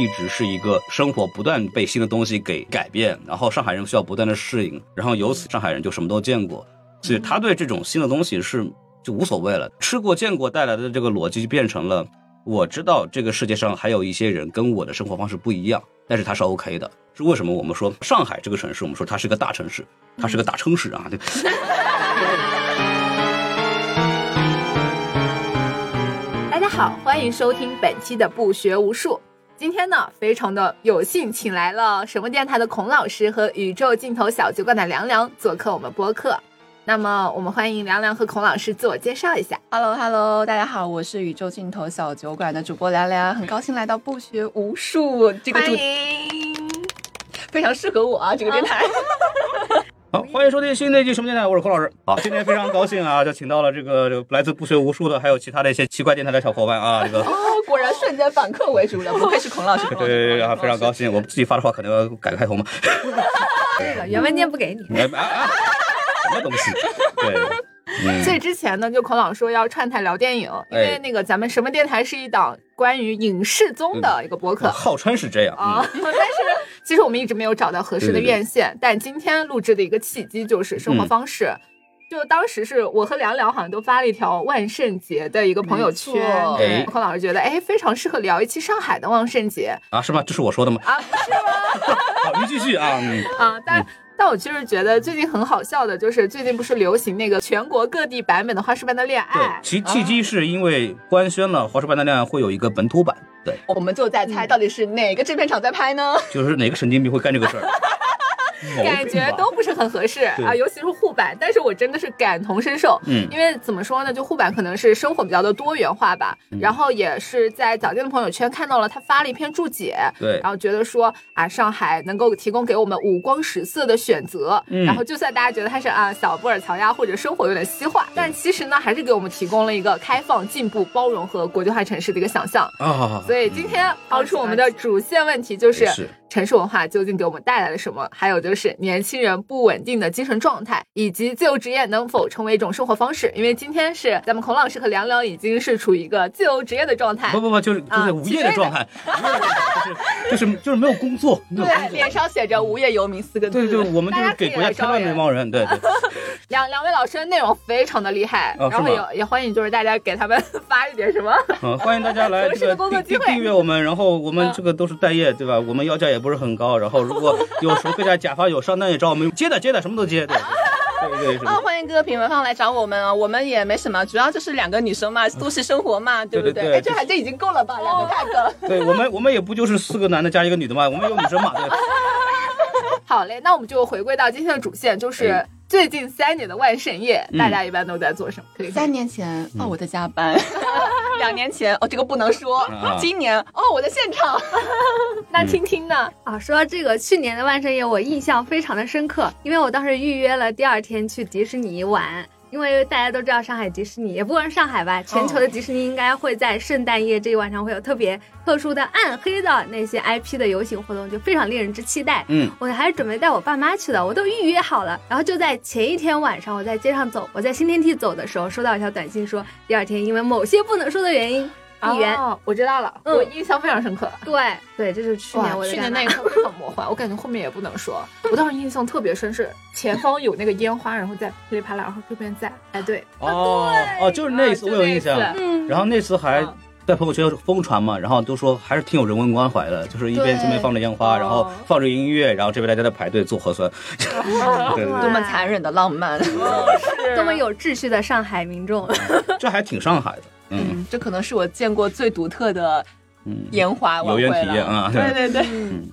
一直是一个生活不断被新的东西给改变，然后上海人需要不断的适应，然后由此上海人就什么都见过，所以他对这种新的东西是就无所谓了。吃过见过带来的这个逻辑就变成了，我知道这个世界上还有一些人跟我的生活方式不一样，但是他是 OK 的。是为什么我们说上海这个城市，我们说它是个大城市，它是个大城市啊。对。大家好，欢迎收听本期的不学无术。今天呢，非常的有幸请来了什么电台的孔老师和宇宙尽头小酒馆的凉凉做客我们播客。那么，我们欢迎凉凉和孔老师自我介绍一下。Hello Hello，大家好，我是宇宙尽头小酒馆的主播凉凉，很高兴来到不学无术这个主欢迎。非常适合我啊，这个电台。好，欢迎收听新的一期什么电台，我是孔老师。好，今天非常高兴啊，就请到了这个这个来自不学无术的，还有其他的一些奇怪电台的小伙伴啊，这个。哦，果然瞬间反客为主了，不愧是孔老师。对对对，啊，非常高兴。我自己发的话可能要改个开头嘛。这个原文件不给你。哎啊啊！什么东西？对。嗯所以之前呢，就孔老说要串台聊电影，因为哎那个咱们什么电台是一档关于影视综的一个播客。号称是这样啊，嗯 但是其实我们一直没有找到合适的对对对院线，但今天录制的一个契机就是生活方式。就当时是我和凉凉好像都发了一条万圣节的一个朋友圈没错，哎孔老师觉得哎非常适合聊一期上海的万圣节啊，是吗？这是我说的吗？啊，不是吗？好，您继续啊。嗯啊，但。但我其实觉得最近很好笑的，就是最近不是流行那个全国各地版本的《花式般的恋爱对爱》，其契机是因为官宣了《花式般的恋爱》会有一个本土版，对，我们就在猜到底是哪个制片厂在拍呢？就是哪个神经病会干这个事儿？感觉都不是很合适啊，尤其是护板。但是我真的是感同身受，嗯因为怎么说呢，就护板可能是生活比较的多元化吧，嗯然后也是在早间的朋友圈看到了他发了一篇注解，对然后觉得说啊，上海能够提供给我们五光十色的选择，嗯然后就算大家觉得它是啊小布尔乔亚或者生活有点西化，但其实呢，还是给我们提供了一个开放、进步、包容和国际化城市的一个想象。啊，所以今天抛出我们的主线问题就是是城市文化究竟给我们带来了什么？还有就是年轻人不稳定的精神状态，以及自由职业能否成为一种生活方式？因为今天是咱们孔老师和凉凉已经是处于一个自由职业的状态不，不不，就是就啊是无业的状态，无业的就是就是就是没有工作，对，脸上写着“无业游民”四个字。对对，我们就是给国家添乱的那帮人，对对。两两位老师的内容非常的厉害，然后也也欢迎就是大家给他们 发一点什么。嗯，欢迎大家来 这个订订工作机会订阅我们，然后我们嗯这个都是待业，对吧？我们要价也不是很高，然后如果 有时候各家甲方有商单也找我们，接的接的，什么都接，对对 对对啊、欢迎各个品牌方来找我们啊！我们也没什么，主要就是两个女生嘛，都市生活嘛，对不对这还这已经够了吧？两个 tag。对我们我们也不就是四个男的加一个女的嘛，我们有女生嘛，对。好嘞，那我们就回归到今天的主线，就是哎最近三年的万圣夜，嗯。大家一般都在做什么？可以三年前？哦，我在加班；两年前？哦，这个不能说啊；今年？哦，我在现场。那听听呢？啊，说到这个，去年的万圣夜我印象非常的深刻，因为我当时预约了第二天去迪士尼玩。因为大家都知道上海迪士尼，也不光是上海吧，全球的迪士尼应该会在圣诞夜这一晚上会有特别特殊的暗黑的那些 IP 的游行活动，就非常令人之期待。嗯，我还是准备带我爸妈去的，我都预约好了。然后就在前一天晚上，我在街上走，我在新天地走的时候，收到一条短信说，第二天因为某些不能说的原因，闭园。哦，我知道了，嗯。我印象非常深刻。对。对，这是去年去年那一刻非常魔幻，我感觉后面也不能说。我当时印象特别深，是前方有那个烟花，然后在噼里啪啦，然后这边在，哎对，哦哦，就是那一次啊我有印象嗯，然后那次还嗯。在朋友圈疯传嘛，然后都说还是挺有人文关怀的，就是一边这边放着烟花，然后哦。放着音乐，然后这边大家在排队做核酸，对对哇。多么残忍的浪漫！多么有秩序的上海民众。这还挺上海的，嗯嗯，这可能是我见过最独特的嗯。烟花晚会了有缘体验啊对对对嗯，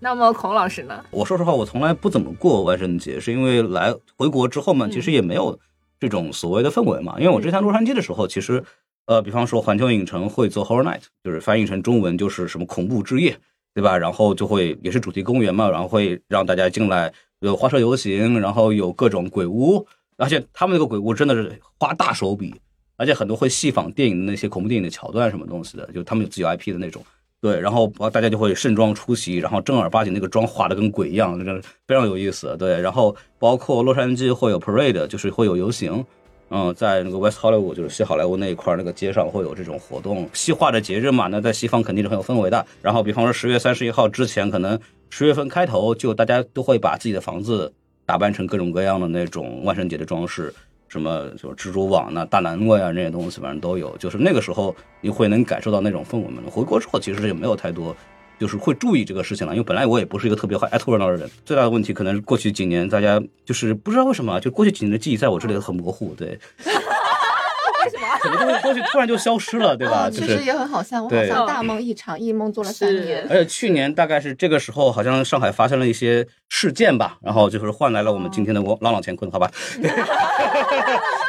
那么孔老师呢？我说实话，我从来不怎么过万圣节，是因为来回国之后嘛，嗯其实也没有这种所谓的氛围嘛。因为我之前洛杉矶的时候，其实呃，比方说环球影城会做 Horror Night，就是翻译成中文就是什么恐怖之夜，对吧？然后就会也是主题公园嘛，然后会让大家进来有花车游行，然后有各种鬼屋，而且他们那个鬼屋真的是花大手笔，而且很多会戏仿电影的那些恐怖电影的桥段什么东西的，就他们有自己 IP 的那种。对，然后大家就会盛装出席，然后正儿八经那个妆化的跟鬼一样，非常有意思。对，然后包括洛杉矶会有 parade，就是会有游行，嗯，在那个 West Hollywood，就是西好莱坞那一块，那个街上会有这种活动，西化的节日嘛，那在西方肯定是很有氛围的。然后，比方说十月三十一号之前，可能十月份开头就大家都会把自己的房子打扮成各种各样的那种万圣节的装饰，什么就是蜘蛛网呐、大南瓜呀这些东西，反正都有。就是那个时候你会能感受到那种氛围嘛。回国之后其实也没有太多。就是会注意这个事情了，因为本来我也不是一个特别爱凑热闹的人。最大的问题可能是过去几年大家就是不知道为什么，就过去几年的记忆在我这里很模糊，对。为什么？很多东西过去突然就消失了，对吧？就其实是。也很好笑，我好对像大梦一场，一梦做了三年。而且去年大概是这个时候，好像上海发生了一些事件吧，然后就是换来了我们今天的朗朗乾坤，好吧？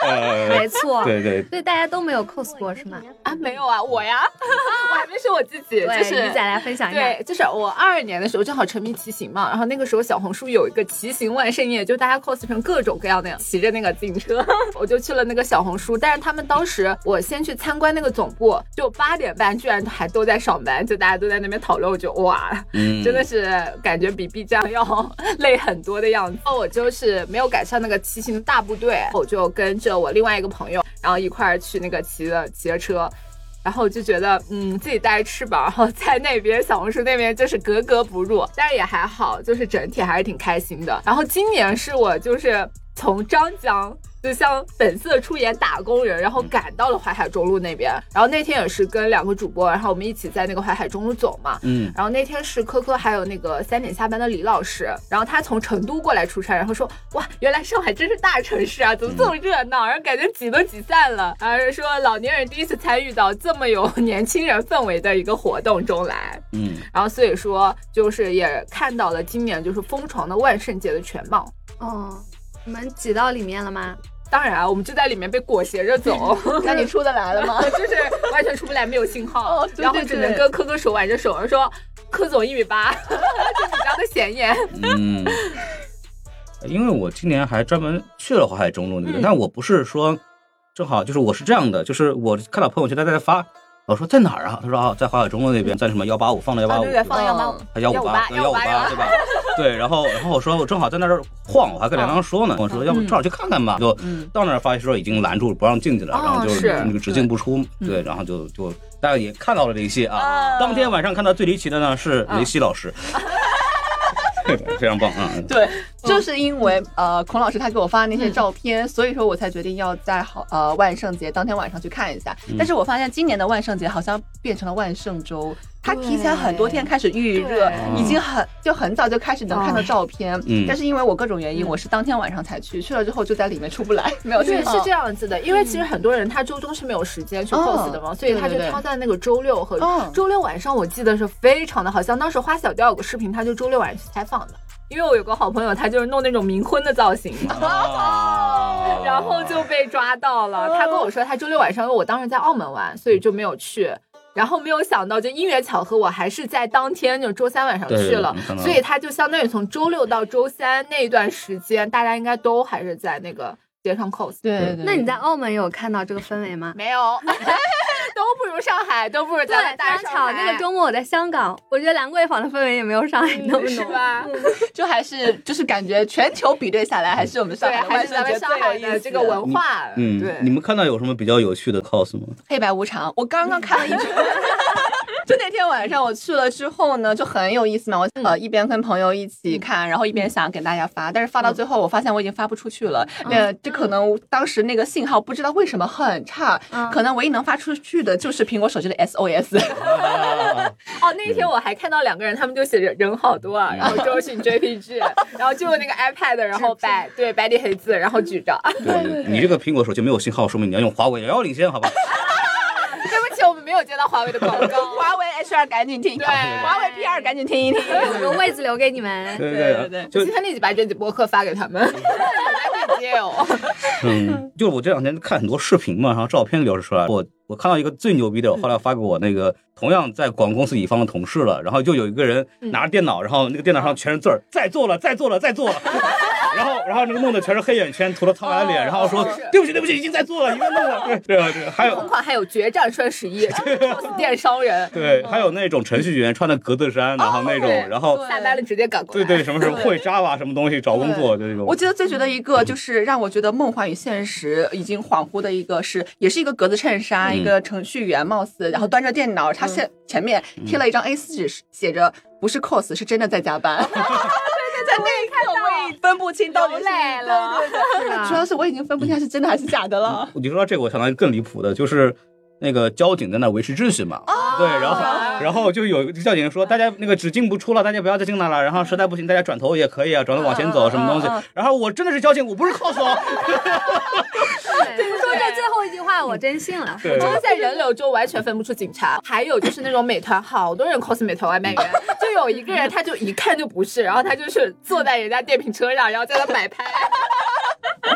呃，没错，对对，所以大家都没有 cos 过是吗？啊，没有啊，我呀，我还没说我自己，就，是你再来分享一下。对，就是我二二年的时候正好沉迷骑行嘛，然后那个时候小红书有一个骑行万圣夜，就大家 cos 成各种各样的骑着那个自行车，我就去了那个小红书，但是他们当时我先去参观那个总部，就八点半居然还都在上班，就大家都在那边讨论，我就哇，嗯，真的是感觉比 B 站要 累很多的样子。我就是没有赶上那个骑行大部队，我就跟着我另外一个朋友，然后一块儿去那个骑的骑着车。然后我就觉得，嗯，自己带着翅膀，然后在那边小红书那边就是格格不入，但是也还好，就是整体还是挺开心的。然后今年是我就是从张江就像本色出演打工人，然后赶到了淮海中路那边。然后那天也是跟两个主播，然后我们一起在那个淮海中路走嘛。嗯，然后那天是科科还有那个三点下班的李老师，然后他从成都过来出差，然后说哇，原来上海真是大城市啊，怎么这么热闹？然后感觉挤都挤散了，然后说老年人第一次参与到这么有年轻人氛围的一个活动中来，嗯，然后所以说就是也看到了今年就是疯狂的万圣节的全貌。哦，你们挤到里面了吗？当然啊，我们就在里面被裹挟着走。那你出得来了吗？就是完全出不来，没有信号，哦对对然后只能跟科科手挽着手，说科总一米八，就比较的显眼。嗯，因为我今年还专门去了淮海中路那边，但我不是说正好就是我是这样的，就是我看到朋友圈他在发，我说在哪儿啊？他说啊，在华海中路那边，在什么幺八五放到幺八啊，五放幺八五嗯，还幺五八，幺五八，对吧？对，然后然后我说我正好在那儿晃，我还跟梁梁说呢，我说要不正好去看看吧，就嗯到那儿发现说已经拦住不让进去了，哦然后就那个只进不出，对，然后就就大家也看到了这一些啊。当天晚上看到最离奇的呢是雷西老师，对 非常棒啊！对，就是因为呃，孔老师他给我发的那些照片，所以说我才决定要在好呃万圣节当天晚上去看一下。但是我发现今年的万圣节好像变成了万圣周，它提前很多天开始预热，已经很就很早就开始能看到照片。嗯但是因为我各种原因，嗯我是当天晚上才去，去了之后就在里面出不来，没有对，是这。样子的，因为其实很多人他周中是没有时间去 cos 的嘛，所以他就挑在那个周六和嗯周六晚上，我记得是非常的好像当时花小调有个视频，他就周六晚上去采访的。因为我有个好朋友，他就是弄那种冥婚的造型，啊 然后就被抓到了。他跟我说，他周六晚上，因为我当时在澳门玩，所以就没有去。然后没有想到，就因缘巧合，我还是在当天，就周三晚上去了所以他就相当于从周六到周三那段时间，大家应该都还是在那个街上 cos。对对对，那你在澳门有看到这个氛围吗？没有，都不如上海，都不如对，咱们非常巧，大上海那个周末我在香港，我觉得兰桂坊的氛围也没有上海那么浓。是吧？就还是就是感觉全球比对下来，还是我们上，海 还是咱们上海的这个文化，嗯，对，你们看到有什么比较有趣的 cos 吗？黑白无常，我刚刚看了一圈。就那天晚上我去了之后呢，就很有意思嘛。我呃一边跟朋友一起看，然后一边想给大家发，但是发到最后我发现我已经发不出去了。那，这可能当时那个信号不知道为什么很差，可能唯一能发出去的就是苹果手机的 SOS。哦，那一天我还看到两个人，他们就写着人好多啊，然后周迅 JPG，然后就用那个 iPad，然后白对白底黑字，然后举着。对你这个苹果手机没有信号，说明你要用华为遥遥领先，好吧？没有接到华为的广告。华为 H 二赶紧听，对华为 P 二赶紧听一听。有个位置留给你们。对对对对，就今天立即把这集播客发给他们，来链接哦。嗯，就是我这两天看很多视频嘛，然后照片流出来，我我看到一个最牛逼的，我后来发给我那个同样在广告公司乙方的同事了，然后就有一个人拿着电脑，然后那个电脑上全是字儿，在做了，在做了，在做了，然后然后那个弄的全是黑眼圈，涂了苍白的脸，然后说对不起对不起，已经在做了，已经在弄了。对对啊对，还有同款还有决战双十一。电商人，对，还有那种程序员穿的格子衫，然后那种，然后对。下班了直接赶过来。对对什么什么会 Java 什么东西找工作，就这种。我。记得最觉得一个就是让我觉得梦幻与现实已经恍惚的一个是，也是一个格子衬衫，嗯一个程序员貌似，然后端着电脑，他现前面贴了一张 A 4纸，写着不是 cos，是真的在加班。对对对，在那一刻我也分不清到底是对对对，主要是我已经分不清是真的还是假的了。你说到这个，我想到一个更离谱的，就是那个交警在那维持秩序嘛。对，然后然后就有交警说，大家那个只进不出了，大家不要再进来了。然后实在不行，大家转头也可以啊，转头往前走，什么东西。然后我真的是交警，我不是 cos 哦。对，说这最后一句话，我真信了。对真的在人流中完全分不出警察，还有就是那种美团，好多人 cos 美团外卖员，就有一个人他就一看就不是，然后他就是坐在人家电瓶车上，然后在那摆拍，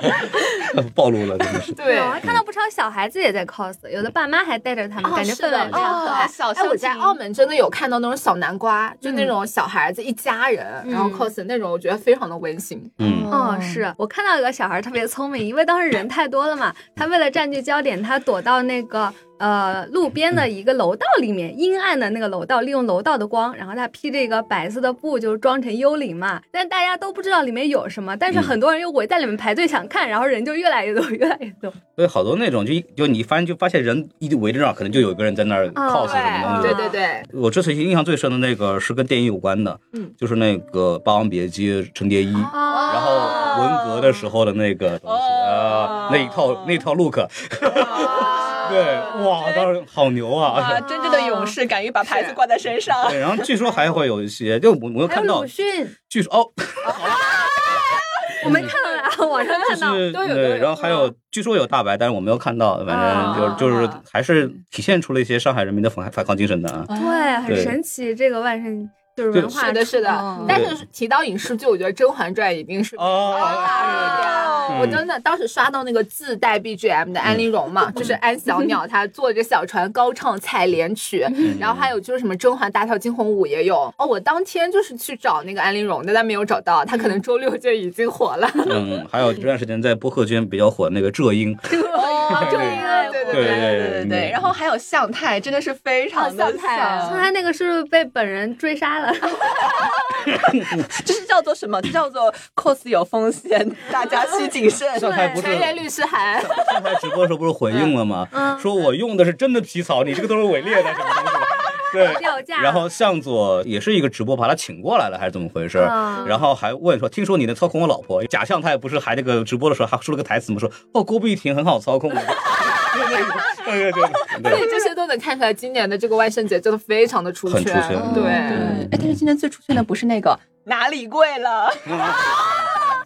暴露了，真的是。对我还看到不少小孩子也在 cos，有的爸妈还带着他们，哦感觉氛围是的非常可爱。哎，我在亲。澳门真的有看到那种小南瓜，就那种小孩子一家人，然后嗯。cos 那种，我觉得非常的温馨。嗯，哦，是我看到一个小孩特别聪明，因为当时人太多了嘛，他为了占据焦点，他躲到那个呃路边的一个楼道里面，阴暗的那个楼道，利用楼道的光，然后他披着一个白色的布，就是装成幽灵嘛。但大家都不知道里面有什么，但是嗯很多人又围在里面排队想看，然后人就越来越多，越来越多。所以好多那种就一就你发现就发现人一围着那儿，可能就有一个人在那儿 cos 什么东西。对对对，我这次印象最深的那个是跟电影有关的，嗯就是那个《霸王别姬》陈蝶衣。哦然后文革的时候的那个东西啊，那一套那一套 look，对，哇，当时好牛啊，啊！真正的勇士敢于把牌子挂在身上。对，然后据说还会有一些，就我我有还有看到鲁，迅，据说 哦，我没看到啊，网上看到。就是都有对，然后还有据说有大白，但是我没有看到，反正就就是还是体现出了一些上海人民的反反抗精神的啊。对，很神奇，这个万圣就是文化是的，是的嗯。但是提到影视剧，我觉得《甄嬛传》一定是哦大我真的当时刷到那个自带 BGM 的安陵容嘛，就是安小鸟她坐着小船高唱采莲曲，然后还有就是什么甄嬛大跳惊鸿舞也有。哦，我当天就是去找那个安陵容的，但没有找到，她可能周六就已经火了。嗯，还有这段时间在播客圈比较火的那个浙英，哦对对对对对对对。然后还有向太，真的是非常的哦向太像刚才那个是不是被本人追杀了？这是叫做什么？这叫做 cos 有风险，大家需谨慎。上台不是律师函，上台直播的时候不是回应了吗？嗯说我用的是真的皮草，你这个都是伪劣的什么东西的。对，然后向佐也是一个直播把他请过来了，还是怎么回事？嗯然后还问说，听说你能操控我老婆？假象他也不是还那个直播的时候还说了个台词吗？说哦，郭碧婷很好操控的。对对对。对所对以这些都能看出来，今年的这个万圣节真的非常的出很出圈对，对，哎，但是今年最出圈的不是那个。哪里贵了，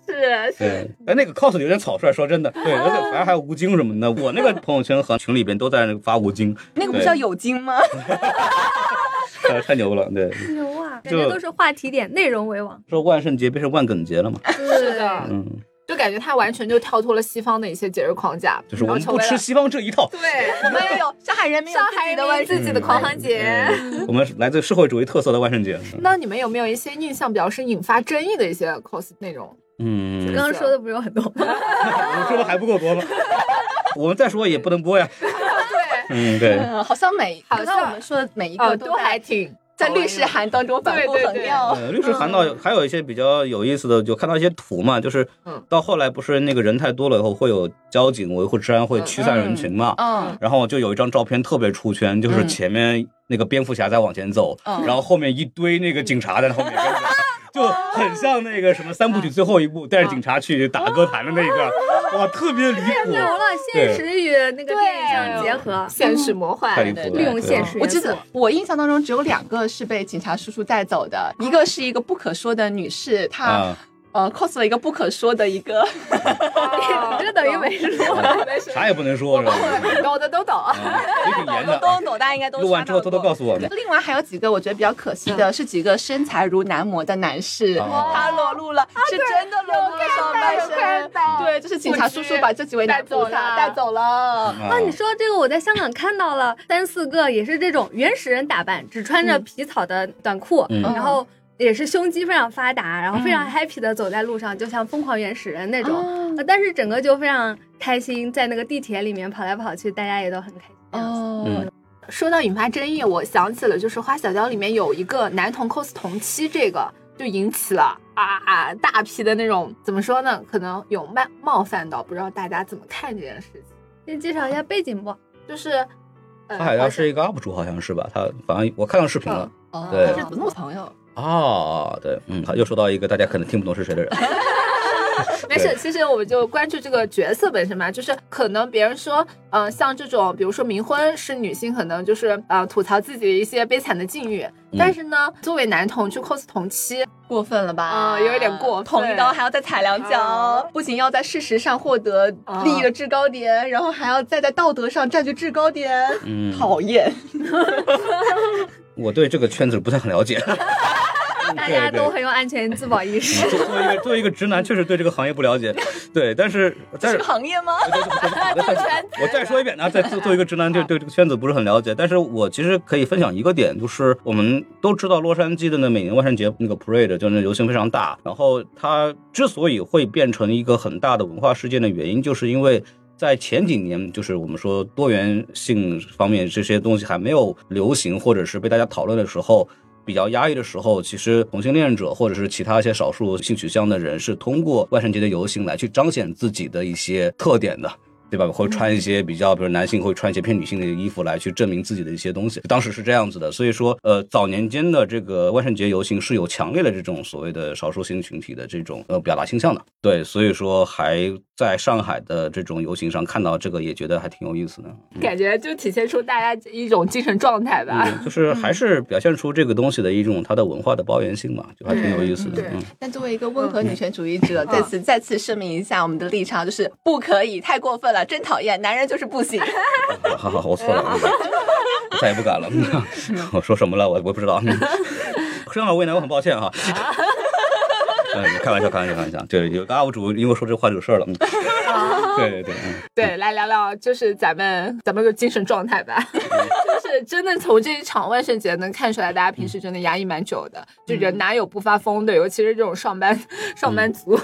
是。是，哎，那个 cos 有点草率，说真的，对，而且反正还有吴京什么的，我那个朋友圈和群里边都在那个发吴京，那个不是叫有京吗？呃，太牛了，对，牛啊，感觉都是话题点，内容为王。说万圣节变成万梗节了嘛，是的，嗯，就感觉他完全就跳脱了西方的一些节日框架，就是我们不吃西方这一套，对。我们也有上海人民上海人民自己的狂欢节。我们来自社会主义特色的万圣节，那你们有没有一些印象比较深、引发争议的一些 cos 内容？嗯，刚刚说的不是有很多吗？我说的还不够多吗？我们再说也不能播呀，对，嗯，对，嗯，好像每好像我们说的每一哦，个都还挺在律师函当中反复对对对横跳。呃，律师函到还有一些比较有意思的，就看到一些图嘛，就是嗯。到后来不是那个人太多了以后，会有交警维护治安会驱散人群嘛，嗯。然后就有一张照片特别出圈，就是嗯。前面那个蝙蝠侠在往前走，嗯。然后后面一堆那个警察在后面跟着。就很像那个什么三部曲最后一部带着警察去打歌坛的那一段，哇，特别离谱，牛了，现实与那个电影相结合，现实魔幻，太离谱了，利用对现实我记得。我印象当中只有两个是被警察叔叔带走的，一个是一个不可说的女士，她、啊，呃 cos 了一个不可说的一个，这等于没说。没事，啥也不能说 是吧？懂的都懂。啊也挺严的。都懂，大家应该都录完之后偷偷告诉。诉我们。另外还有几个我觉得比较可惜的是几个身材如男模的男士，哦他裸露了，是真的裸露了上半身。对，就是警察叔叔把这几位带走了，萨带走了。啊哦，你说这个，我在香港看到了三四个，也是这种原始人打扮，只穿着皮草的短裤，嗯然后也是胸肌非常发达，然后非嗯常 happy 的走在路上，就像疯狂原始人那种。哦呃但是整个就非常开心，在那个地铁里面跑来跑去，大家也都很开心。哦嗯，说到引发争议，我想起了就是花小娇里面有一个男童 cos 同妻，这个就引起了啊啊大批的那种怎么说呢？可能有冒冒犯到，不知道大家怎么看这件事情。先介绍一下背景不？就是，呃，他海花盗是一个 UP 主，好像是吧？他反正我看到视频了。哦对他是子木朋友，啊，对，嗯，好又说到一个大家可能听不懂是谁的人。没事，其实我们就关注这个角色本身嘛，就是可能别人说，呃，像这种，比如说冥婚是女性，可能就是呃吐槽自己的一些悲惨的境遇，但是呢，作为男同去 cos 同妻，过分了吧？啊有一点过分捅一刀还要再踩两脚，啊不仅要在事实上获得利益的制高点，然后还要再在道德上占据制高点，嗯，讨厌。我对这个圈子不太很了解。大家都很有安全自保意识。作作为一个作为一个直男，确实对这个行业不了解。对，但是但是这个行业吗？我再说一遍啊，再作作为一个直男，对对这个圈子不是很了解。但是我其实可以分享一个点，就是我们都知道洛杉矶的那每年万圣节那个 parade 就那游行非常大，然后它之所以会变成一个很大的文化事件的原因，就是因为。在前几年，就是我们说多元性方面这些东西还没有流行，或者是被大家讨论的时候，比较压抑的时候，其实同性恋者或者是其他一些少数性取向的人是通过万圣节的游行来去彰显自己的一些特点的。对吧？会穿一些比较，比如男性会穿一些偏女性的衣服来去证明自己的一些东西。当时是这样子的，所以说，呃，早年间的这个万圣节游行是有强烈的这种所谓的少数性群体的这种呃表达倾向的。对，所以说还在上海的这种游行上看到这个，也觉得还挺有意思的。感觉就体现出大家一种精神状态吧。嗯，就是还是表现出这个东西的一种它的文化的包容性嘛，就还挺有意思的。对嗯，但作为一个温和女权主义者，在此再次声明一下我们的立场，就是不可以，太过分了，真讨厌，男人就是不行。好好好，我错了，我再也不敢了。我说什么了？我我不知道。这样为难我很抱歉哈。嗯，开玩笑，开玩笑，开玩笑。对，有个 UP 主因为说这话惹事儿了。嗯对对对，嗯对，来聊聊就是咱们咱们的精神状态吧。就是真的从这一场万圣节能看出来，大家平时真的压抑蛮久的，就人哪有不发疯的？尤其是这种上班上班族。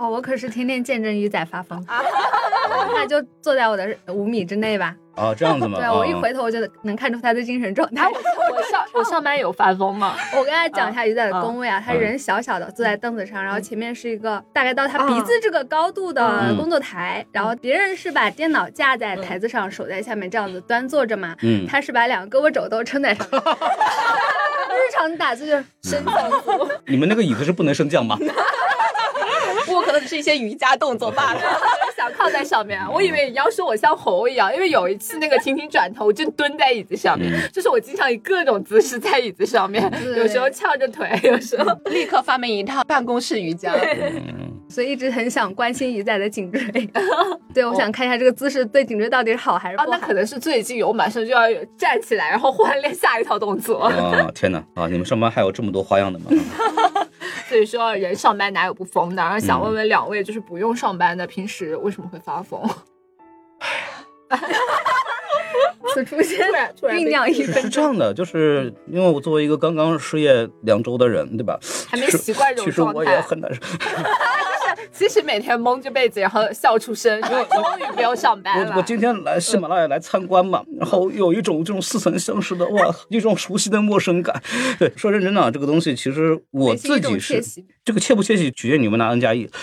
哦，我可是天天见证鱼仔发疯，那就坐在我的五米之内吧。哦，这样子吗？对我一啊回头我就能看出他的精神状态。我上我上班有发疯吗？我跟他讲一下鱼仔的工位啊，他嗯人小小的坐在凳子上，然后前面是一个大概到他鼻子这个高度的嗯工作台，然后别人是把电脑架在台子上，手在下面这样子端坐着嘛，嗯，他是把两个胳膊肘都撑在上面。日常打字就是升降足，你们那个椅子是不能升降吗？不过可能只是一些瑜伽动作罢了。想靠在上面，我以为你要说我像猴一样，因为有一次那个婷婷转头，我正蹲在椅子上面，嗯就是我经常以各种姿势在椅子上面，有时候翘着腿，有时候 立刻发明一套办公室瑜伽。嗯，所以一直很想关心鱼仔的颈椎。对，我想看一下这个姿势对颈椎到底是好还是啊，不好。那可能是最近我马上就要站起来，然后换练下一套动作。啊，天哪！啊，你们上班还有这么多花样的吗？所以说，人上班哪有不疯的？然后想问问两位，就是不用上班的，平时为什么会发疯？此处先突然突然酝酿一分是这样的，就是因为我作为一个刚刚失业两周的人，对吧？还没习惯这其实我也种状态。很难受。其实每天蒙着被子，然后笑出声，终于不用上班了。我我今天来喜马拉雅来参观嘛，然后有一种这种似曾相识的哇，一种熟悉的陌生感。对，说认真的啊，这个东西其实我自己是这个切不切喜，取决于你们拿 N 加一。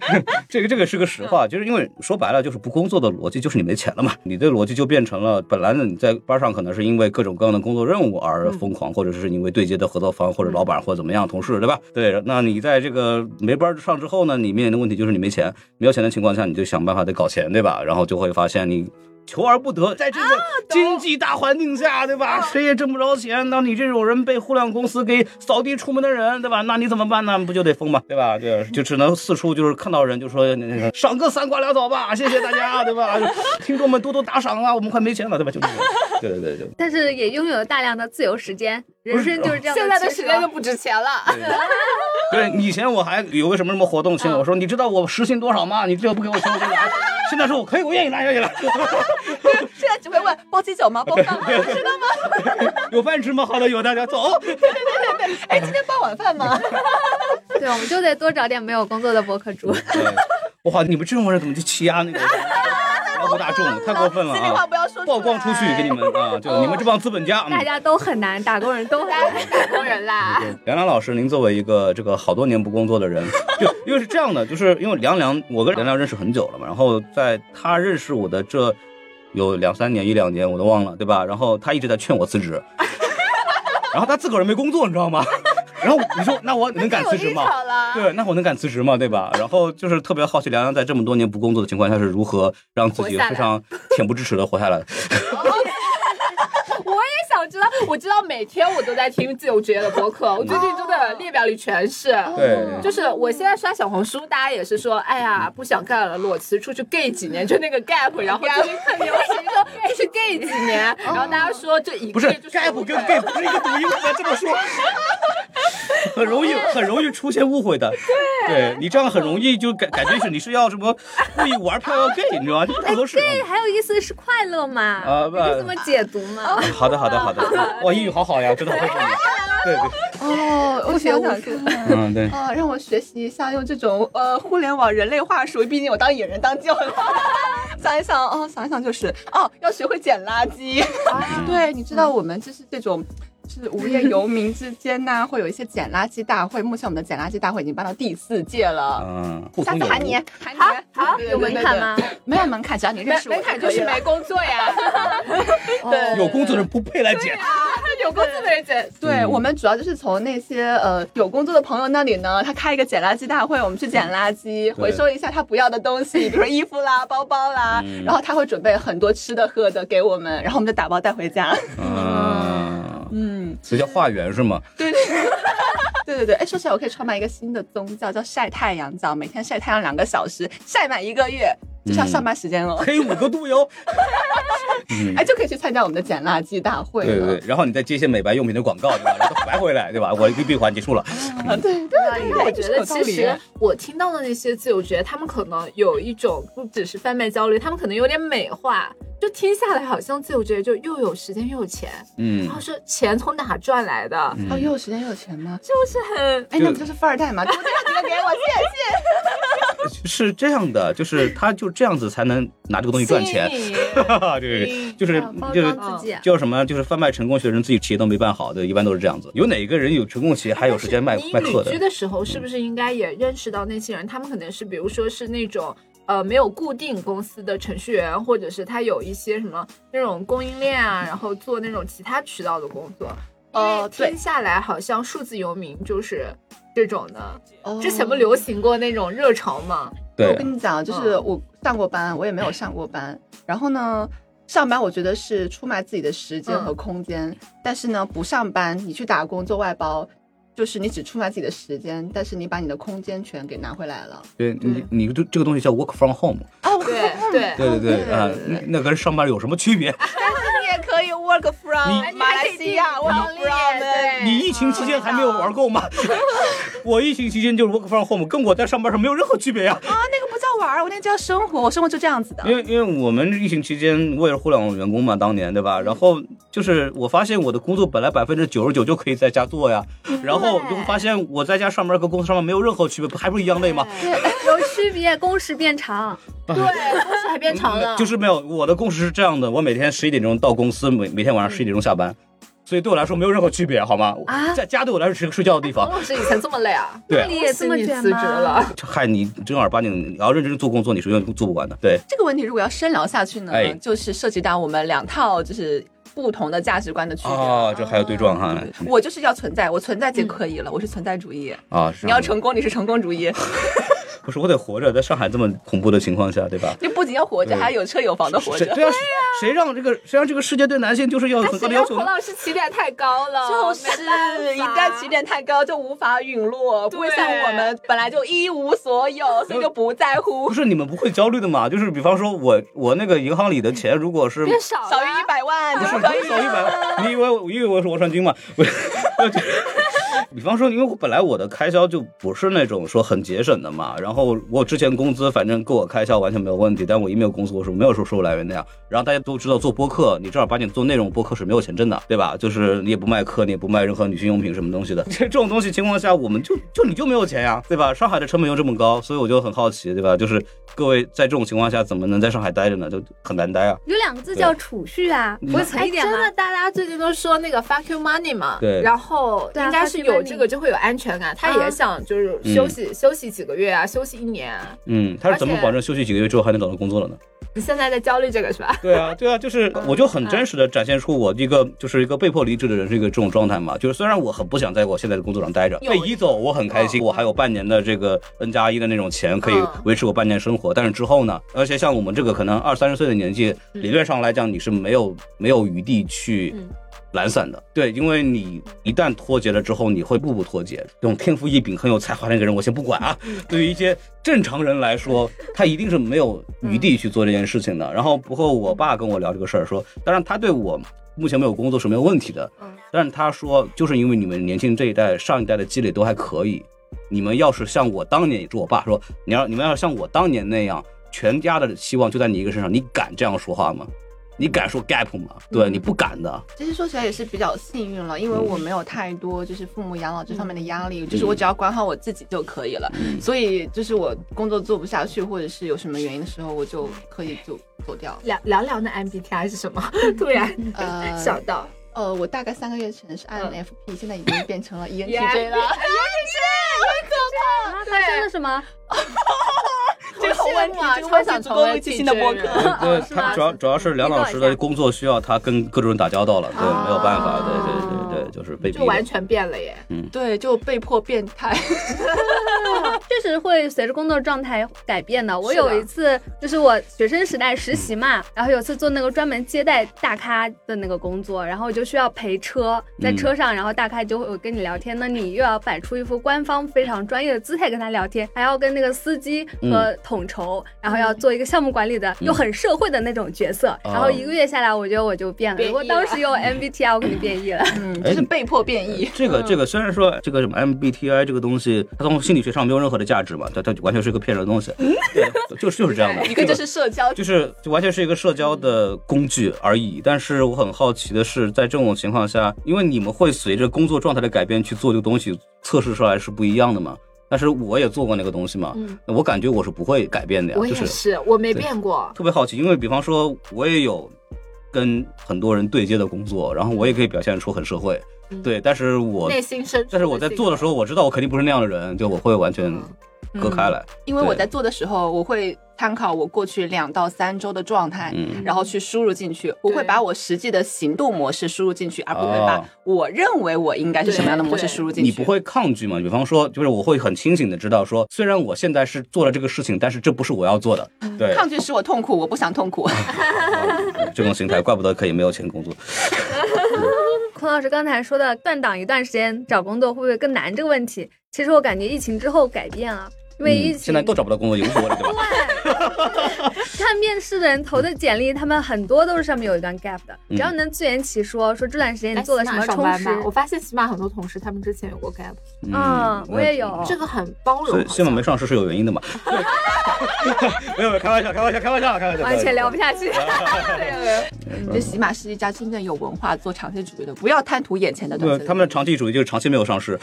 这个这个是个实话，就是因为说白了就是不工作的逻辑就是你没钱了嘛，你的逻辑就变成了本来呢你在班上可能是因为各种各样的工作任务而疯狂，或者是因为对接的合作方或者老板或者怎么样同事对吧？对，那你在这个没班上之后呢，你面临的问题就是你没钱，没有钱的情况下你就想办法得搞钱对吧？然后就会发现你。求而不得，在这个经济大环境下，对吧？谁也挣不着钱，那你这种人被互联网公司给扫地出门的人，对吧？那你怎么办呢？不就得疯吗？对吧？对，就只能四处就是看到人就说那个赏个三瓜两枣吧，谢谢大家，对吧？听众们多多打赏啊，我们快没钱了，对吧？就这种，对对对对。但是也拥有大量的自由时间，人生就是这样现在的时间就不值钱了。对，以前我还有个什么什么活动，请我说你知道我时薪多少吗？你这不给我钱，我就来。现在说我可以，我愿意拿，愿意来。现在只会问包鸡酒吗？包饭吗？有饭吃吗？好的，有大家走。对对对对哎，今天包晚饭吗？对，我们就得多找点没有工作的博客主。对，哇，你们这种人怎么去欺压那个劳苦大众？太过分了心里话啊！不要说曝光出去给你们啊！就你们这帮资本家。嗯大家都很难，打工人都很难。打工人啦。对，梁梁老师，您作为一个这个好多年不工作的人，就因为是这样的，就是因为梁梁，我跟梁梁认识很久了嘛，然后在他认识我的这有两三年一两年我都忘了，对吧？然后他一直在劝我辞职，然后他自个儿没工作，你知道吗？然后你说那我 能敢辞职吗？对，那我能敢辞职吗？对吧？然后就是特别好奇梁梁在这么多年不工作的情况下是如何让自己非常恬不知耻的活下来的。我也想知道，我知道每天我都在听自由职业的播客，我最近真的列表里全是。对 就是我现在刷小红书，大家也是说，哎呀，不想干了，裸辞出去 gay 几年，就那个 gap，然后最近很流行说出去 gay 几年，然后大家说这一不是个是 gap 跟 gay 不是一个读音，不能这么说，很容易 很容易出现误会的。对你这样很容易就感感觉是你是要什么故意玩票要 gay，你知道吗？这不合适。对，还有意思是快乐嘛？啊不你是这么解读嘛？好的好的好的，哇，英语好好呀，真的好佩服你。对对，哦，我想想看。嗯对。啊，让我学习一下用这种呃互联网人类话术，毕竟我当野人当久了。想一想，哦，想一想就是哦，要学会捡垃圾。对，你知道我们就是这种。是无业游民之间呢，会有一些捡垃圾大会。目前我们的捡垃圾大会已经办到第四届了。嗯，下次喊你，。喊你，好有门槛？吗？没有门槛，只要你认没识我没看就是没工作呀，对有工作的人不配来捡。有工作的人捡。对嗯我们主要就是从那些呃有工作的朋友那里呢，他开一个捡垃圾大会，我们去捡垃圾，回收一下他不要的东西，比如说衣服啦、包包啦，嗯然后他会准备很多吃的喝的给我们，然后我们就打包带回家。嗯，嗯，所以叫化缘是吗？对对。对 对对，哎，说起来，我可以创办一个新的宗教，叫晒太阳教，每天晒太阳两个小时，晒满一个月，就像上班时间了，黑五个度哟。嗯哎，就可以去参加我们的捡垃圾大会。对对对，然后你再接一些美白用品的广告，对吧？然后白回来，对吧？我一个闭环结束了。对对对因为我觉得其实我听到的那些自由职业，他们可能有一种不只是贩卖焦虑，他们可能有点美化，就听下来好像自由职业就又有时间又有钱，嗯然后说钱从哪赚来的，嗯哦，又有时间又有钱吗？就是很哎，那不就是富二代吗？多这几个给我，谢谢。是这样的，就是他就这样子才能拿这个东西赚钱。对对对，就是就是自己。叫什么？就是贩卖成功学的人自己企业都没办好，对，一般都是这样子。有哪个人有成功企业还有时间卖卖课的旅居？的时候，是不是应该也认识到那些人？他们可能是，比如说是那种呃没有固定公司的程序员，或者是他有一些什么那种供应链啊，然后做那种其他渠道的工作。哦听下来好像数字游民就是这种的。哦之前不流行过那种热潮吗？我，跟你讲，就是嗯我上过班，我也没有上过班。然后呢，上班我觉得是出卖自己的时间和空间，但是呢，不上班，你去打工做外包。就是你只出卖自己的时间，但是你把你的空间全给拿回来了。对你你这这个东西叫 work from home。哦，对对对对对对啊，那那跟上班有什么区别？但是你也可以 work from 你马来西亚，work from 你疫情期间还没有玩够吗？我疫情期间就是 work from home，跟我在上班上没有任何区别呀。啊，那个玩儿，我那叫生活，我生活就这样子的。因为因为我们疫情期间，我也是互联网员工嘛，当年对吧？然后就是我发现我的工作本来百分之九十九就可以在家做呀，然后就会发现我在家上班跟公司上班没有任何区别，不还不是一样累吗？有区别，工时变长。对，工时还变长了，就是没有，我的工时是这样的，我每天十一点钟到公司，每每天晚上十一点钟下班，所以对我来说没有任何区别，好吗？啊在家对我来说是个睡觉的地方。王老师以前这么累啊？对你也这么卷吗？了。害你正儿八经，你要认真做工作，你是永远做不完的。对，这个问题如果要深聊下去呢，哎就是涉及到我们两套就是不同的价值观的区别了。啊，这还有对撞哈。我就是要存在，我存在就可以了，我是存在主义。啊，是你要成功，你是成功主义。不是我得活着，在上海这么恐怖的情况下，对吧？你不仅要活着，还要有车有房的活着。谁对啊？谁让这个谁让这个世界对男性就是要有很高的要求呢？让孔老师起点太高了？就是一旦起点太高，就无法陨落，不会像我们本来就一无所有，所以就不在乎不。是你们不会焦虑的嘛？就是比方说我我那个银行里的钱，如果是变少少于一百万不就是可以少一百万，你以为我以为我是王传君吗？不是，比方说，因为我本来我的开销就不是那种说很节省的嘛，然后我之前工资反正够我开销完全没有问题，但我一没有工资，我是没有说收入来源的呀。然后大家都知道做播客，你正儿八经做内容播客是没有钱挣的，对吧？就是你也不卖课，你也不卖任何女性用品什么东西的，这 这种东西情况下，我们就就你就没有钱呀，对吧？上海的成本又这么高，所以我就很好奇，对吧？就是各位在这种情况下怎么能在上海待着呢？就很难待啊。有两个字叫储蓄啊，不会存哎，一点吗？真的，大家最近都说那个 fuck you money 嘛，对然后应该是有这个就会有安全感，他也想就是休息休息几个月啊，休息一年啊。嗯，他是怎么保证休息几个月之后还能找到工作的呢？你现在在焦虑这个是吧？对啊，对啊，就是 我就很真实的展现出我一个就是一个被迫离职的人是一个这种状态嘛。就是虽然我很不想在我现在的工作上待着，有被移走我很开心，嗯我还有半年的这个 N 加一的那种钱可以嗯维持我半年生活。但是之后呢，而且像我们这个可能二三十岁的年纪，理论上来讲你是没有没有余地去嗯懒散的。对，因为你一旦脱节了之后，你会步步脱节。这种天赋异禀、很有才华的一个人，我先不管啊。对于一些正常人来说，他一定是没有余地去做这件事情的。然后不过我爸跟我聊这个事儿，说，当然他对我目前没有工作是没有问题的，嗯但是他说，就是因为你们年轻这一代、上一代的积累都还可以，你们要是像我当年，也是我爸说，你要你们要像我当年那样，全家的希望就在你一个身上，你敢这样说话吗？你敢说 gap 吗？对，嗯你不敢的。其实说起来也是比较幸运了，因为我没有太多就是父母养老这方面的压嗯力，就是我只要管好我自己就可以了。所以就是我工作做不下去，或者是有什么原因的时候，我就可以就走掉。聊聊聊那 MBTI 是什么？突然呃想到，呃，我大概三个月前是 INFP，、现在已经变成了 ENTJ 了。ENTJ 很可怕，发生了什么？这个好问题，这个问题足够录期新的播客。对他主要主要是梁老师的工作需要，他跟各种人打交道了，对，哦。没有办法，对对对对，就是被。就完全变了耶。嗯对，就被迫变态。确实会随着工作状态改变的。我有一次就是我学生时代实习嘛，然后有次做那个专门接待大咖的那个工作，然后我就需要陪车，在车上，然后大咖就会跟你聊天，那你又要摆出一副官方非常专业的姿态跟他聊天，还要跟那个司机和统筹，然后要做一个项目管理的又很社会的那种角色。然后一个月下来，我觉得我就变了。变异如果当时有 MBTI，我肯定变异了。嗯，就是被迫变异。这个这个虽然说这个什么 MBTI 这个东西，它从心理学上没有任何的价值嘛，它它完全是一个骗人的东西，对，就是就是这样的。一个就是社交，就是就完全是一个社交的工具而已。但是我很好奇的是，在这种情况下，因为你们会随着工作状态的改变去做这个东西，测试出来是不一样的嘛。但是我也做过那个东西嘛，嗯我感觉我是不会改变的呀，我就是，我没变过。特别好奇，因为比方说我也有跟很多人对接的工作，然后我也可以表现出很社会，嗯。对，但是我内心深处，但是我在做的时候，我知道我肯定不是那样的人，就我会完全割开来。因为我在做的时候，我会参考我过去两到三周的状态，嗯然后去输入进去。我会把我实际的行动模式输入进去，而不会把哦我认为我应该是什么样的模式输入进去。你不会抗拒吗？比方说，就是我会很清醒的知道说，虽然我现在是做了这个事情，但是这不是我要做的。对，抗拒使我痛苦，我不想痛苦。这种心态，怪不得可以没有钱工作。孔老师刚才说的断档一段时间找工作会不会更难这个问题，其实我感觉疫情之后改变了，因为疫嗯，现在都找不到工作，也无所谓了，对吧？看面试的人投的简历，他们很多都是上面有一段 gap 的，嗯只要能自圆其说，说这段时间你哎做了什么上充实班吧。我发现起码很多同事他们之前有过 gap，嗯，我也有。这个很包容。所以西马没上市是有原因的嘛？没有没有，开玩笑，开玩笑，开玩笑，开玩笑，完全聊不下去。这起码是一家真正有文化、做长期主义的，不要贪图眼前的东对，西。他们的长期主义就是长期没有上市。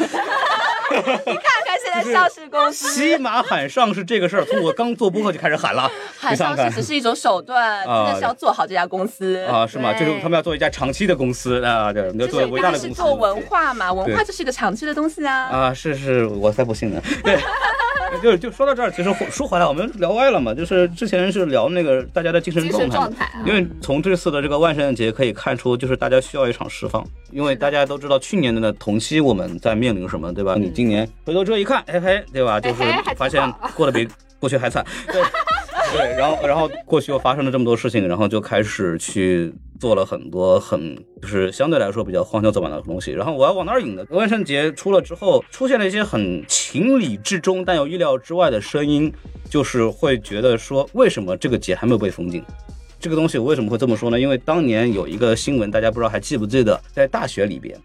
看看现在上市公司，起码喊上市这个事儿，从我刚做播客就开始喊了。喊上市只是一种手段，啊真的是要做好这家公司。啊，是吗？就是他们要做一家长期的公司啊，对，要做就是伟大的公司是做文化嘛，文化就是一个长期的东西啊。啊，是是，我才不信呢。对，就就说到这儿，其实说回来，我们聊歪了嘛，就是之前是聊那个大家的精神状态嘛。神状态啊，因为从这次的这个万圣节可以看出，就是大家需要一场释放。因为大家都知道去年的同期我们在面临什么，对吧？你今年回头之后一看，嘿嘿，对吧？就是发现过得比过去还惨。对对，然后然后过去又发生了这么多事情，然后就开始去做了很多很就是相对来说比较荒郊走板的东西。然后我要往哪儿引呢？万圣节出了之后，出现了一些很情理之中但又意料之外的声音，就是会觉得说，为什么这个节还没有被封禁？这个东西我为什么会这么说呢？因为当年有一个新闻，大家不知道还记不记得，在大学里边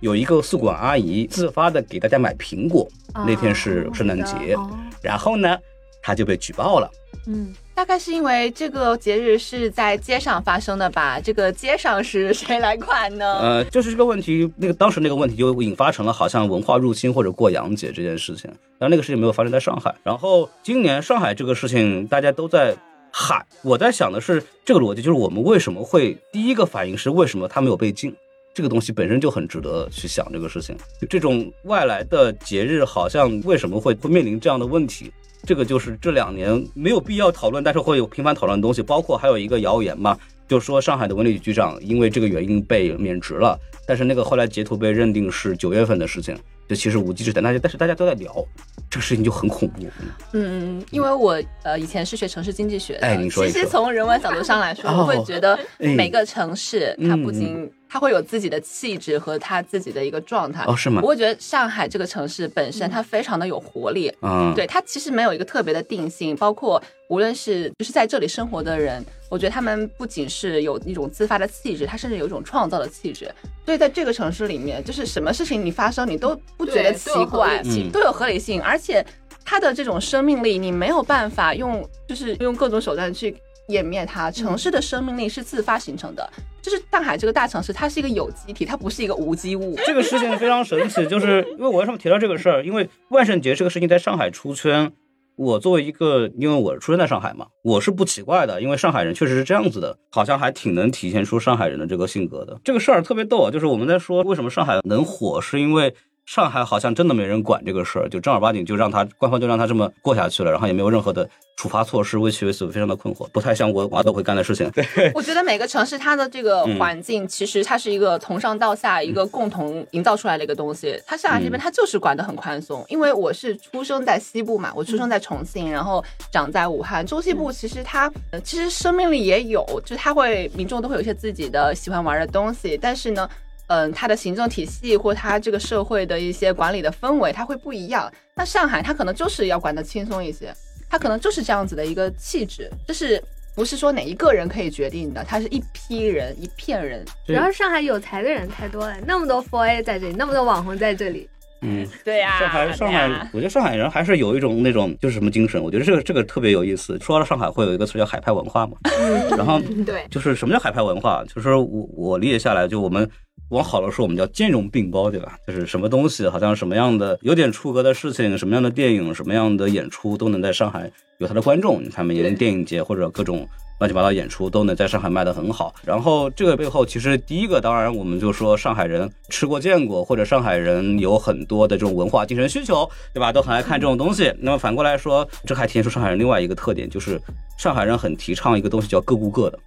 有一个宿管阿姨自发的给大家买苹果，那天是圣诞节，哦然后呢，她就被举报了。嗯，大概是因为这个节日是在街上发生的吧？这个街上是谁来管呢？呃，就是这个问题，那个当时那个问题就引发成了好像文化入侵或者过洋节这件事情，但那个事情没有发生在上海。然后今年上海这个事情，大家都在喊，我在想的是这个逻辑，就是我们为什么会第一个反应是为什么他没有被禁？这个东西本身就很值得去想这个事情。就这种外来的节日，好像为什么会会面临这样的问题？这个就是这两年没有必要讨论，但是会有频繁讨论的东西，包括还有一个谣言嘛，就说上海的文旅局局长因为这个原因被免职了，但是那个后来截图被认定是九月份的事情，就其实无稽之谈，大家但是大家都在聊这个事情就很恐怖。嗯嗯，因为我呃以前是学城市经济学的，其实从人文角度上来说，会觉得哎每个城市它不嗯仅它会有自己的气质和他自己的一个状态。哦，是吗我？会觉得上海这个城市本身它非常的有活力，嗯，对它其实没有一个特别的定性，包括无论是就是在这里生活的人，我觉得他们不仅是有一种自发的气质，他甚至有一种创造的气质。所以在这个城市里面，就是什么事情你发生，你都不觉得奇怪，都有合理性，而且它的这种生命力，你没有办法用就是用各种手段去湮灭它。城市的生命力是自发形成的，就是上海这个大城市，它是一个有机体，它不是一个无机物。这个事情非常神奇，就是因为我为什么提到这个事儿？因为万圣节这个事情在上海出圈，我作为一个，因为我出生在上海嘛，我是不奇怪的，因为上海人确实是这样子的，好像还挺能体现出上海人的这个性格的。这个事儿特别逗啊，就是我们在说为什么上海能火，是因为。上海好像真的没人管这个事儿，就正儿八经就让他官方就让他这么过下去了，然后也没有任何的处罚措施，为其为此非常的困惑，不太像我娃都会干的事情。对，我觉得每个城市它的这个嗯环境，其实它是一个从上到下一个共同营造出来的一个东西。它上海这边它就是管得很宽松，因为我是出生在西部嘛，我出生在重庆，然后长在武汉。中西部其实它呃其实生命力也有，就是它会民众都会有一些自己的喜欢玩的东西，但是呢。嗯，它的行政体系或它这个社会的一些管理的氛围，它会不一样。那上海它可能就是要管得轻松一些，它可能就是这样子的一个气质，就是不是说哪一个人可以决定的，他是一批人、一片人。主要是上海有才的人太多了，那么多 Four A 在这里，那么多网红在这里，嗯，对呀上海，上海，我觉得上海人还是有一种那种就是什么精神，我觉得这个这个特别有意思。说了上海，会有一个词叫海派文化嘛，然后 对，就是什么叫海派文化？就是我我理解下来，就我们往好了说，我们叫兼容并包，对吧？就是什么东西，好像什么样的有点出格的事情，什么样的电影，什么样的演出，都能在上海有它的观众。你看每年电影节或者各种乱七八糟演出都能在上海卖得很好。然后这个背后，其实第一个当然我们就说上海人吃过见过，或者上海人有很多的这种文化精神需求，对吧？都很爱看这种东西。那么反过来说，这还体现出上海人另外一个特点，就是上海人很提倡一个东西叫各顾各的。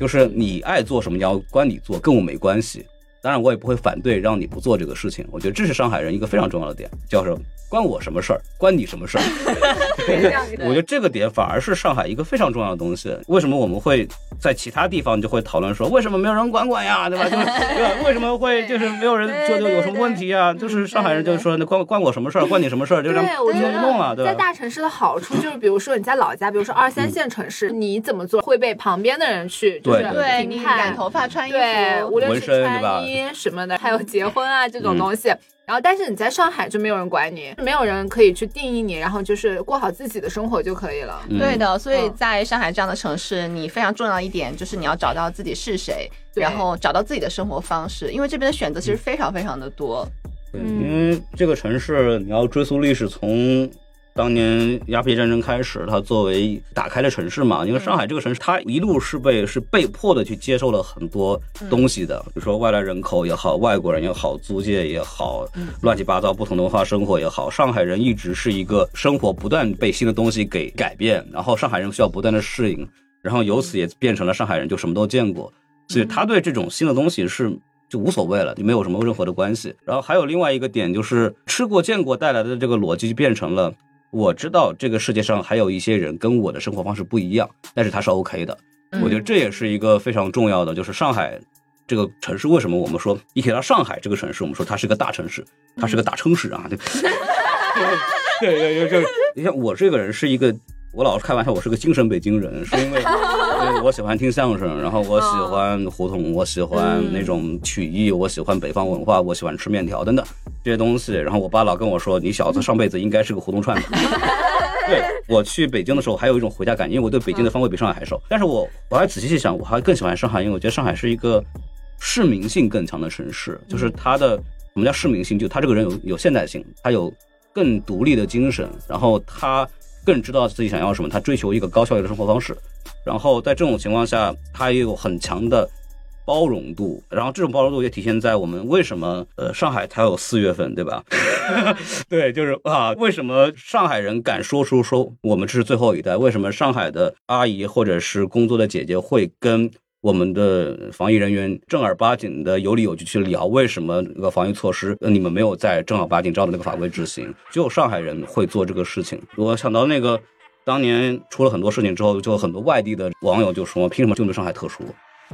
就是你爱做什么，你要关你做，跟我没关系。当然，我也不会反对让你不做这个事情。我觉得这是上海人一个非常重要的点，叫什么？关我什么事儿？关你什么事儿？我觉得这个点反而是上海一个非常重要的东西。为什么我们会在其他地方就会讨论说，为什么没有人管管呀？对吧？就是 对吧？为什么会就是没有人就就有什么问题啊？就是上海人就是说，那关关我什么事儿？关你什么事儿？就这样对，我觉弄就弄了，得在对吧？在大城市的好处就是，比如说你在老家，比如说二三线城市，你怎么做会被旁边的人去就是对对你染头发、穿衣服，无论纹是身对吧什么的，还有结婚啊这种嗯。东西。然后，但是你在上海就没有人管你，没有人可以去定义你，然后就是过好自己的生活就可以了。嗯。对的，所以嗯。在上海这样的城市，你非常重要一点就是你要找到自己是谁，然后找到自己的生活方式，因为这边的选择其实非常非常的多。对，嗯。因为这个城市你要追溯历史，从当年鸦片战争开始，它作为打开了城市嘛。因为上海这个城市，它一路是被是被迫的去接受了很多东西的，比如说外来人口也好，外国人也好，租界也好，乱七八糟不同的文化生活也好，上海人一直是一个生活不断被新的东西给改变，然后上海人需要不断的适应，然后由此也变成了上海人就什么都见过，所以他对这种新的东西是就无所谓了，就没有什么任何的关系。然后还有另外一个点就是吃过见过带来的这个逻辑就变成了，我知道这个世界上还有一些人跟我的生活方式不一样，但是他是 OK 的。嗯我觉得这也是一个非常重要的，就是上海这个城市为什么我们说一提到上海这个城市，我们说它是个大城市，它是个大城市啊，对。对对对，就是 你像我这个人是一个我老是开玩笑，我是个精神北京人，是因为 对我喜欢听相声，然后我喜欢胡同，我喜欢那种曲艺，我喜欢北方文化，我喜欢吃面条等等这些东西。然后我爸老跟我说，你小子上辈子应该是个胡同串子。对我去北京的时候，还有一种回家感，因为我对北京的方位比上海还熟。但是我我还仔细细想，我还更喜欢上海，因为我觉得上海是一个市民性更强的城市，就是它的什么叫市民性？就他这个人有有现代性，他有更独立的精神，然后他更知道自己想要什么，他追求一个高效率的生活方式。然后在这种情况下，他也有很强的包容度，然后这种包容度也体现在我们为什么呃上海才有四月份，对吧？对，就是啊，为什么上海人敢说出说我们这是最后一代？为什么上海的阿姨或者是工作的姐姐会跟我们的防疫人员正儿八经的有理有据去聊？为什么那个防疫措施呃你们没有在正儿八经照着那个法规执行？只有上海人会做这个事情。我想到那个当年出了很多事情之后，就很多外地的网友就说，凭什么就对上海特殊？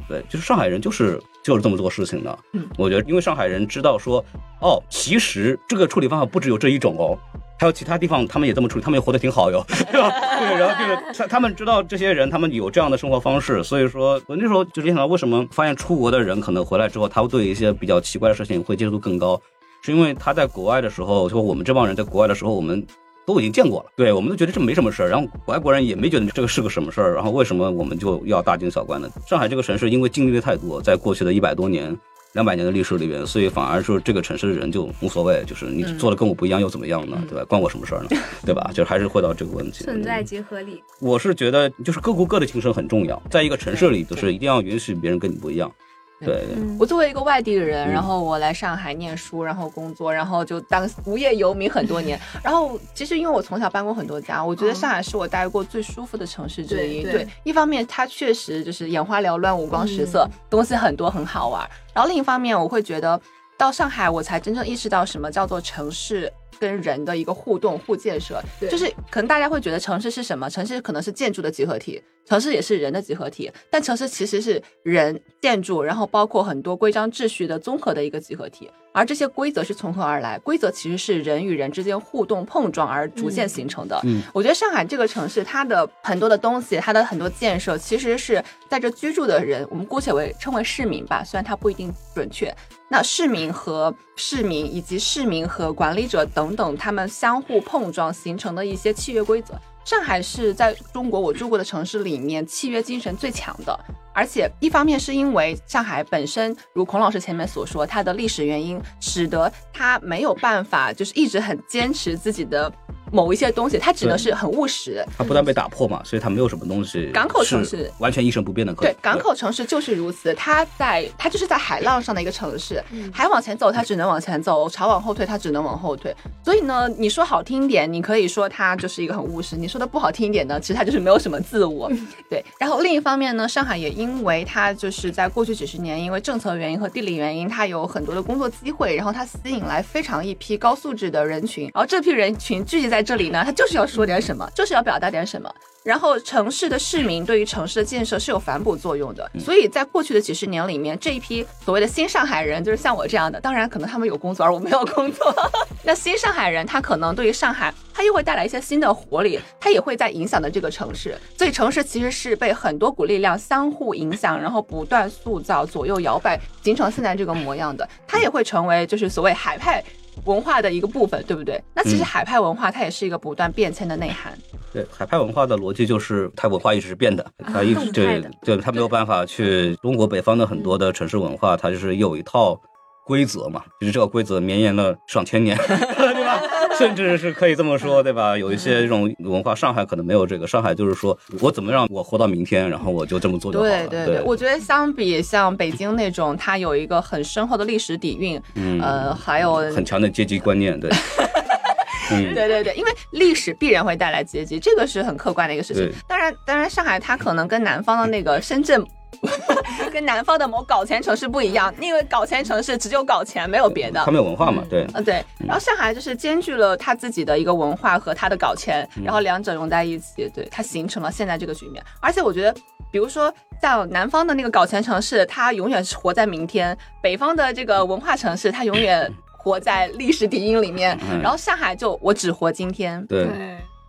对，就是上海人就是就是这么做事情的。嗯，我觉得因为上海人知道说，哦，其实这个处理方法不只有这一种哦，还有其他地方他们也这么处理，他们也活得挺好哟，对吧？对，然后就是他他们知道这些人他们有这样的生活方式，所以说我那时候就联想到为什么发现出国的人可能回来之后，他会对一些比较奇怪的事情会接受度更高，是因为他在国外的时候，就我们这帮人在国外的时候，我们。都已经见过了，对，我们都觉得这没什么事儿，然后外国人也没觉得这个是个什么事儿，然后为什么我们就要大惊小怪呢？上海这个城市因为经历的太多，在过去的一百多年、两百年的历史里边，所以反而说这个城市的人就无所谓，就是你做的跟我不一样又怎么样呢？对吧？关我什么事儿呢？对吧？就还是回到这个问题。存在即合理。我是觉得就是各过各的精神很重要，在一个城市里，就是一定要允许别人跟你不一样。对，我作为一个外地人，嗯然后我来上海念书，然后工作，然后就当无业游民很多年。然后其实因为我从小搬过很多家，我觉得上海是我待过最舒服的城市之一。对对一方面它确实就是眼花缭乱、五光十色，东西很多，很好玩。然后另一方面，我会觉得到上海，我才真正意识到什么叫做城市。跟人的一个互动互建设，对就是可能大家会觉得城市是什么？城市可能是建筑的集合体，城市也是人的集合体，但城市其实是人、建筑，然后包括很多规章秩序的综合的一个集合体。而这些规则是从何而来？规则其实是人与人之间互动碰撞而逐渐形成的。嗯我觉得上海这个城市，它的很多的东西，它的很多建设，其实是在这居住的人，我们姑且为称为市民吧，虽然它不一定准确。那市民和市民以及市民和管理者等等，他们相互碰撞形成的一些契约规则。上海是在中国我住过的城市里面契约精神最强的，而且一方面是因为上海本身，如孔老师前面所说，它的历史原因使得它没有办法就是一直很坚持自己的某一些东西，它只能是很务实。它不断被打破嘛，所以它没有什么东西港口城市完全一成不变的。可对，港口城市就是如此，它在它就是在海浪上的一个城市，海往前走它只能往前走，潮往后退它只能往后退。所以呢，你说好听一点，你可以说它就是一个很务实；你说的不好听一点呢，其实它就是没有什么自我。对，然后另一方面呢，上海也因因为它就是在过去几十年，因为政策原因和地理原因，它有很多的工作机会，然后它吸引来非常一批高素质的人群，然后这批人群聚集在这里呢，他就是要说点什么，就是要表达点什么。然后城市的市民对于城市的建设是有反哺作用的，所以在过去的几十年里面，这一批所谓的新上海人，就是像我这样的，当然可能他们有工作，而我没有工作。那新上海人他可能对于上海，他又会带来一些新的活力，他也会在影响的这个城市。所以城市其实是被很多股力量相互影响，然后不断塑造、左右摇摆，形成现在这个模样的。他也会成为就是所谓海派。文化的一个部分，对不对？那其实嗯海派文化它也是一个不断变迁的内涵。对海派文化的逻辑就是，它文化一直是变的，它一直对对，它没有办法去中国北方的很多的城市文化，它就是有一套规则嘛，就是这个规则绵延了上千年？甚至是可以这么说，对吧？有一些这种文化，上海可能没有这个，上海就是说我怎么让我活到明天，然后我就这么做就好了。对对对，我觉得相比像北京那种，它有一个很深厚的历史底蕴，嗯呃，还有很强的阶级观念，对。嗯，对对对，因为历史必然会带来阶级，这个是很客观的一个事情。当然，当然，上海它可能跟南方的那个深圳。跟南方的某搞钱城市不一样，因为搞钱城市只有搞钱，没有别的他。们有文化嘛，对。嗯，对。然后上海就是兼具了他自己的一个文化和他的搞钱，然后两者融在一起，对，它形成了现在这个局面。而且我觉得，比如说像南方的那个搞钱城市，它永远是活在明天；北方的这个文化城市，它永远活在历史底蕴里面。嗯然后上海就我只活今天。对，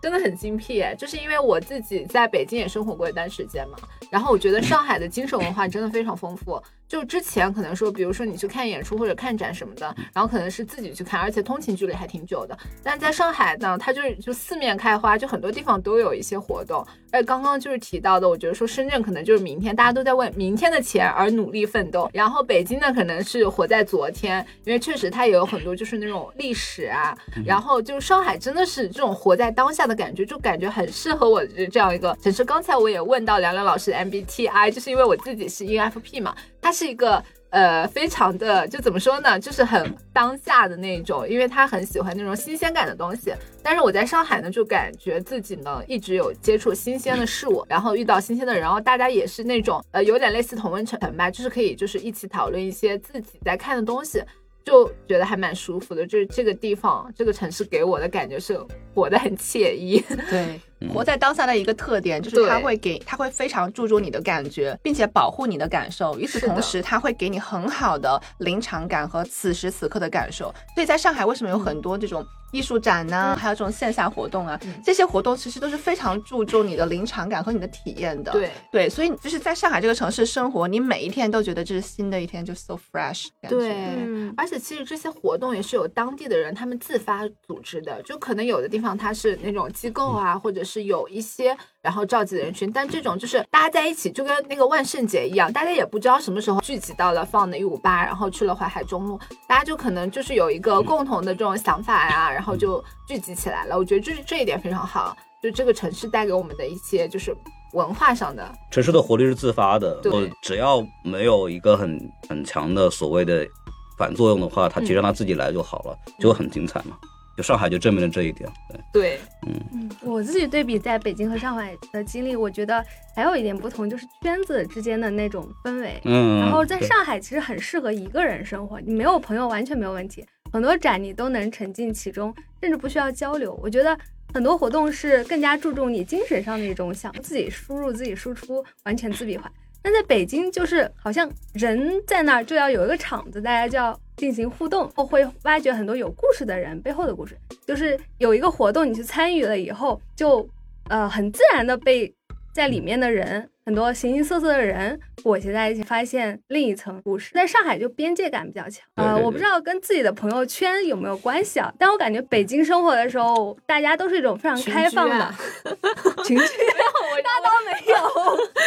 真的很精辟，就是因为我自己在北京也生活过一段时间嘛，然后我觉得上海的精神文化真的非常丰富。就之前可能说，比如说你去看演出或者看展什么的，然后可能是自己去看，而且通勤距离还挺久的。但在上海呢，它就是就四面开花，就很多地方都有一些活动。而且刚刚就是提到的，我觉得说深圳可能就是明天，大家都在为明天的钱而努力奋斗。然后北京呢，可能是活在昨天，因为确实它也有很多就是那种历史啊。然后就上海真的是这种活在当下的感觉，就感觉很适合我这样一个城市。刚才我也问到梁梁老师 MBTI，就是因为我自己是 ENFP 嘛。它是一个呃，非常的就怎么说呢，就是很当下的那种，因为他很喜欢那种新鲜感的东西。但是我在上海呢，就感觉自己呢一直有接触新鲜的事物，然后遇到新鲜的人，然后大家也是那种呃，有点类似同温层吧，就是可以就是一起讨论一些自己在看的东西。就觉得还蛮舒服的，就是这个地方，这个城市给我的感觉是活得很惬意。对，活在当下的一个特点就是它会给，它会非常注重你的感觉，并且保护你的感受。与此同时，它会给你很好的临场感和此时此刻的感受。所以在上海，为什么有很多这种？艺术展呢，还有这种线下活动啊，这些活动其实都是非常注重你的临场感和你的体验的。对对，所以就是在上海这个城市生活，你每一天都觉得这是新的一天，就 so fresh。对，而且其实这些活动也是有当地的人他们自发组织的，就可能有的地方它是那种机构啊，或者是有一些。然后召集的人群，但这种就是大家在一起，就跟那个万圣节一样，大家也不知道什么时候聚集到了放的一五八，然后去了淮海中路，大家就可能就是有一个共同的这种想法呀，然后就聚集起来了。我觉得就是这一点非常好，就这个城市带给我们的一些就是文化上的城市的活力是自发的，对，只要没有一个很很强的所谓的反作用的话，它其实让它自己来就好了，就很精彩嘛。就上海就证明了这一点，对对，嗯嗯，我自己对比在北京和上海的经历，我觉得还有一点不同，就是圈子之间的那种氛围。嗯，然后在上海其实很适合一个人生活，你没有朋友完全没有问题，很多展你都能沉浸其中，甚至不需要交流。我觉得很多活动是更加注重你精神上的一种想自己输入、自己输出，完全自闭环。但在北京，就是好像人在那儿就要有一个场子，大家就要进行互动，会挖掘很多有故事的人背后的故事。就是有一个活动，你去参与了以后，就呃很自然的被在里面的人。很多形形色色的人裹挟在一起，发现另一层故事。在上海就边界感比较强，呃，我不知道跟自己的朋友圈有没有关系啊。但我感觉北京生活的时候，大家都是一种非常开放的 群居，我 大倒没有，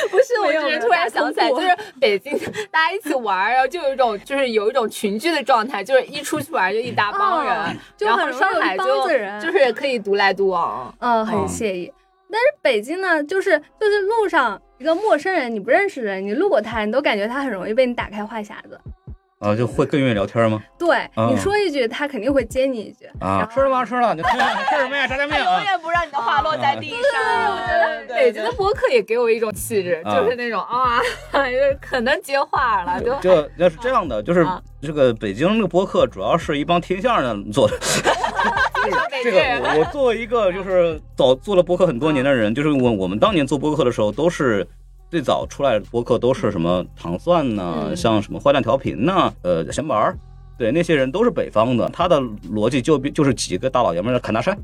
不是，我只是突然想起来，就是北京大家一起玩，然后就有一种就是有一种群居的状态，就是一出去玩就一大帮人，然后上海就就是可以独来独往，嗯，很惬意。但是北京呢，就是就是路上。一个陌生人，你不认识的人，你路过他，你都感觉他很容易被你打开话匣子，啊，就会更愿意聊天吗？对，你说一句，他肯定会接你一句。啊，吃了吗？吃了。你吃什么呀？炸酱面。永远不让你的话落在地上。我觉得北京的播客也给我一种气质，就是那种啊，可能接话了。就那是这样的，就是这个北京那个播客，主要是一帮听相声的做的。这个我我作为一个就是早做了播客很多年的人，就是我我们当年做播客的时候，都是最早出来的播客都是什么糖蒜呢，像什么坏蛋调频呢，呃闲玩儿，对那些人都是北方的，他的逻辑就就是几个大老爷们儿侃大山，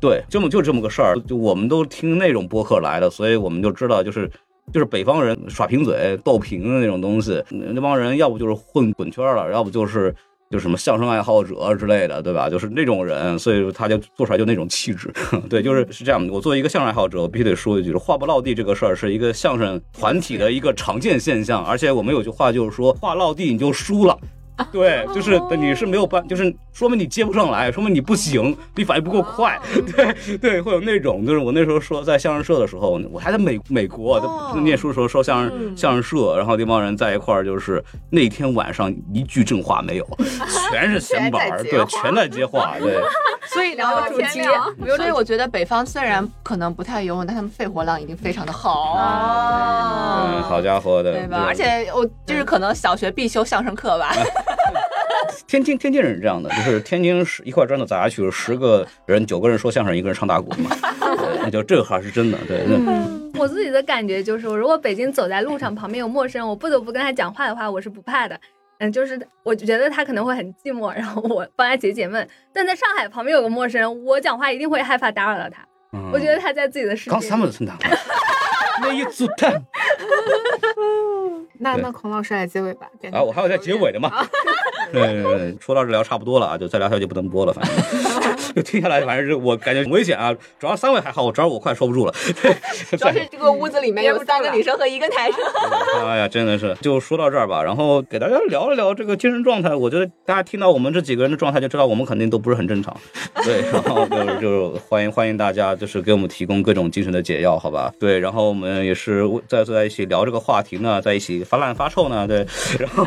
对，这么就这么个事儿，就我们都听那种播客来的，所以我们就知道就是就是北方人耍贫嘴斗贫的那种东西，那帮人要不就是混滚圈了，要不就是。就什么相声爱好者之类的，对吧？就是那种人，所以说他就做出来就那种气质。对，就是是这样的。我作为一个相声爱好者，我必须得说一句：话不落地这个事儿是一个相声团体的一个常见现象。而且我们有句话就是说，话落地你就输了。对，就是你是没有办，就是说明你接不上来，说明你不行，你反应不够快。对对，会有那种，就是我那时候说在相声社的时候，我还在美美国念书的时候说相声相声社，然后那帮人在一块儿，就是那天晚上一句正话没有，全是闲板儿，对，全在接话，对。所以聊主题，所以我觉得北方虽然可能不太游泳，但他们肺活量一定非常的好。嗯，好家伙的，对吧？而且我就是可能小学必修相声课吧。天津天津人是这样的，就是天津是一块砖头砸下去，十个人九个人说相声，一个人唱大鼓嘛。那就这话是真的，对。我自己的感觉就是，如果北京走在路上，旁边有陌生人，我不得不跟他讲话的话，我是不怕的。嗯，就是我觉得他可能会很寂寞，然后我帮他解解闷。但在上海旁边有个陌生人，我讲话一定会害怕打扰到他。嗯我觉得他在自己的世界里。刚三们的村长，那一组蛋对 那那孔老师来结尾吧。啊，我还有在结尾的嘛。对对对，说到这聊差不多了啊，就再聊下去就不能播了，反正就 听下来，反正是我感觉很危险啊。主要三位还好，我主要我快受不住了。对，主要是这个屋子里面有三个女生和一个男生。哎呀，真的是，就说到这儿吧，然后给大家聊一聊这个精神状态。我觉得大家听到我们这几个人的状态，就知道我们肯定都不是很正常。对，然后就是就是欢迎欢迎大家，就是给我们提供各种精神的解药，好吧？对，然后我们也是在坐在一起聊这个话题呢，在一起发烂发臭呢，对，然后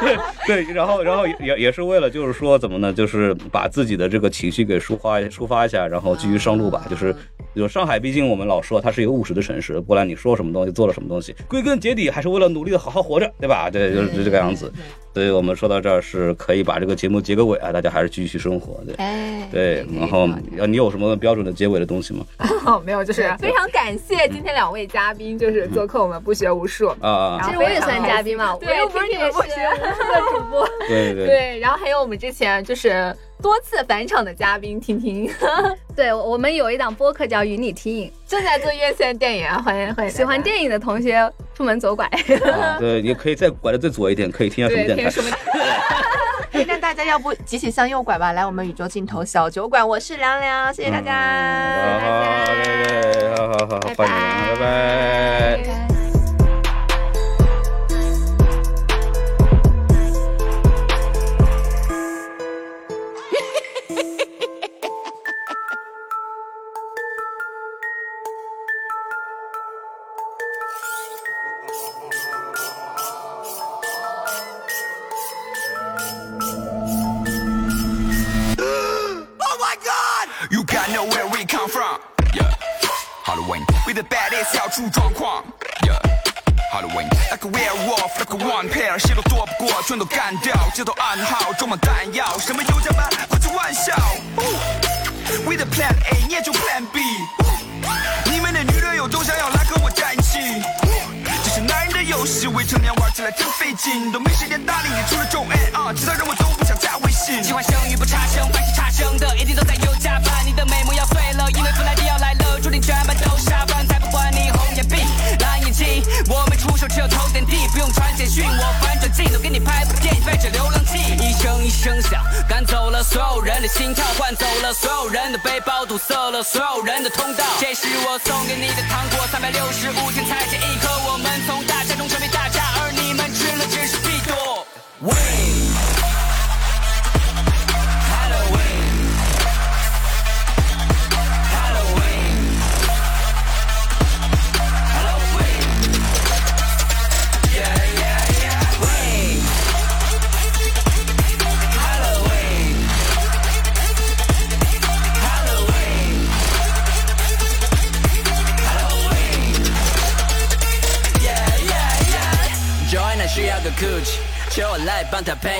对 对，然后然后也也是为了就是说怎么呢，就是把自己的这个情绪给抒发抒发一下，然后继续上路吧，就是。就上海，毕竟我们老说它是一个务实的城市，不然你说什么东西，做了什么东西，归根结底还是为了努力的好好活着，对吧？对，就是这个样子。所以我们说到这儿是可以把这个节目结个尾啊，大家还是继续生活，对。哎，对，然后要你有什么标准的结尾的东西吗？哦，没有，就是非常感谢今天两位嘉宾，就是做客我们不学无术。啊啊，啊然后其实我也算嘉宾嘛，我对又不是你们不学无术的 主播。对对对，对，然后还有我们之前就是多次返场的嘉宾婷婷，对，我们有一档播客叫《与你听影正在做院线电影，欢迎欢迎》，喜欢电影的同学出门左拐。啊对，你可以再拐的再左一点，可以听一下什么对，电台。听什么？那大家要不集体向右拐吧，来我们宇宙尽头小酒馆，我是凉凉，谢谢大家。嗯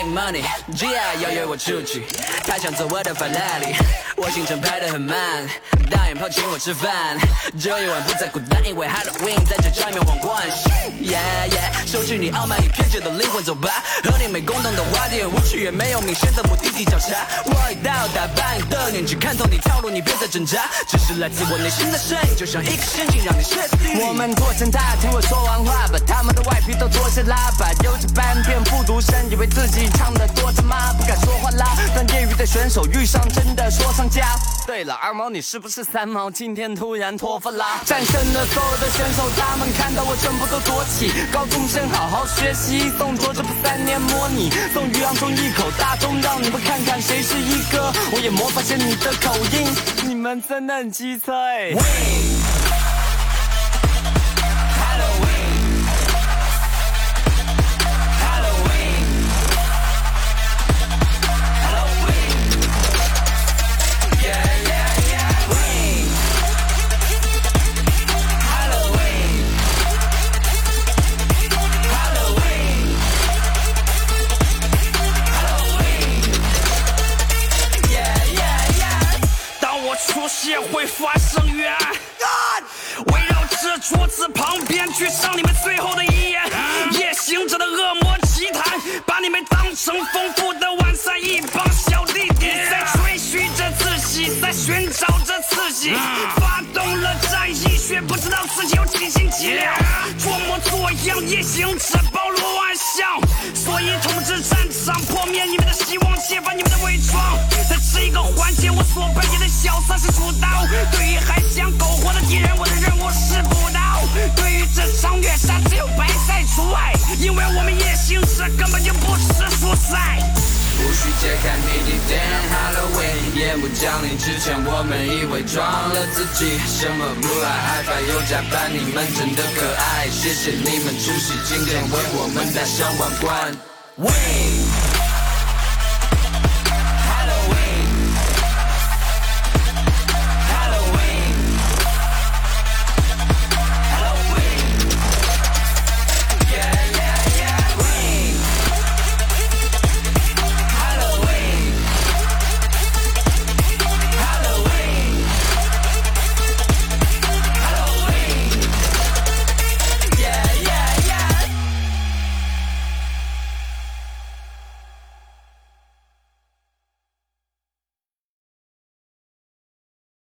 money，Gia 要约我出去，他想做我的法拉利，我行程排得很满，眼泡请我吃饭，这一晚不再孤单，因为 Halloween 在这场面皇冠。Yeah yeah，收起你傲慢与偏执的灵魂，走吧，和你没共同的话题，无趣也没有明显的目的地交叉。我已到达扮演的年纪，看透你套路，你别再挣扎，只是来自我内心的声音，就像一个陷阱，让你睡死。我们坐成他，听我说完话，把他们的外皮都脱下喇叭，有着半片复读生，以为自己唱的多他妈，不敢说话啦。当业余的选手遇上真的说唱家。对了，二毛你是不是三毛？今天突然脱发啦？战胜了所有的选手，他们看到我全部都躲起。高中生好好学习，送卓这不三年模拟，送于洋中一口大钟，让你们看看谁是一哥。我也模仿下你的口音，你们真的很鸡脆。当出现会发生冤案，围绕这桌子旁边去上你们最后的遗言。夜行者的恶魔奇谈，把你们当成丰富的晚餐，一帮小发动了战役，却不知道自己有几斤几两，装模作样夜行，者暴露万象。所以统治战场，破灭你们的希望，揭发你们的伪装。在这一个环节，我所扮演的角色是主刀。对于还想苟活的敌人，我的任务是补刀。对于这场虐杀，只有白菜除外，因为我们夜行者根本就不吃蔬菜。无需揭开谜底，Damn Halloween，夜幕降临之前，我们已伪装了自己，什么不爱害怕有加班，你们真的可爱，谢谢你们出席今天为我们戴上王冠。喂。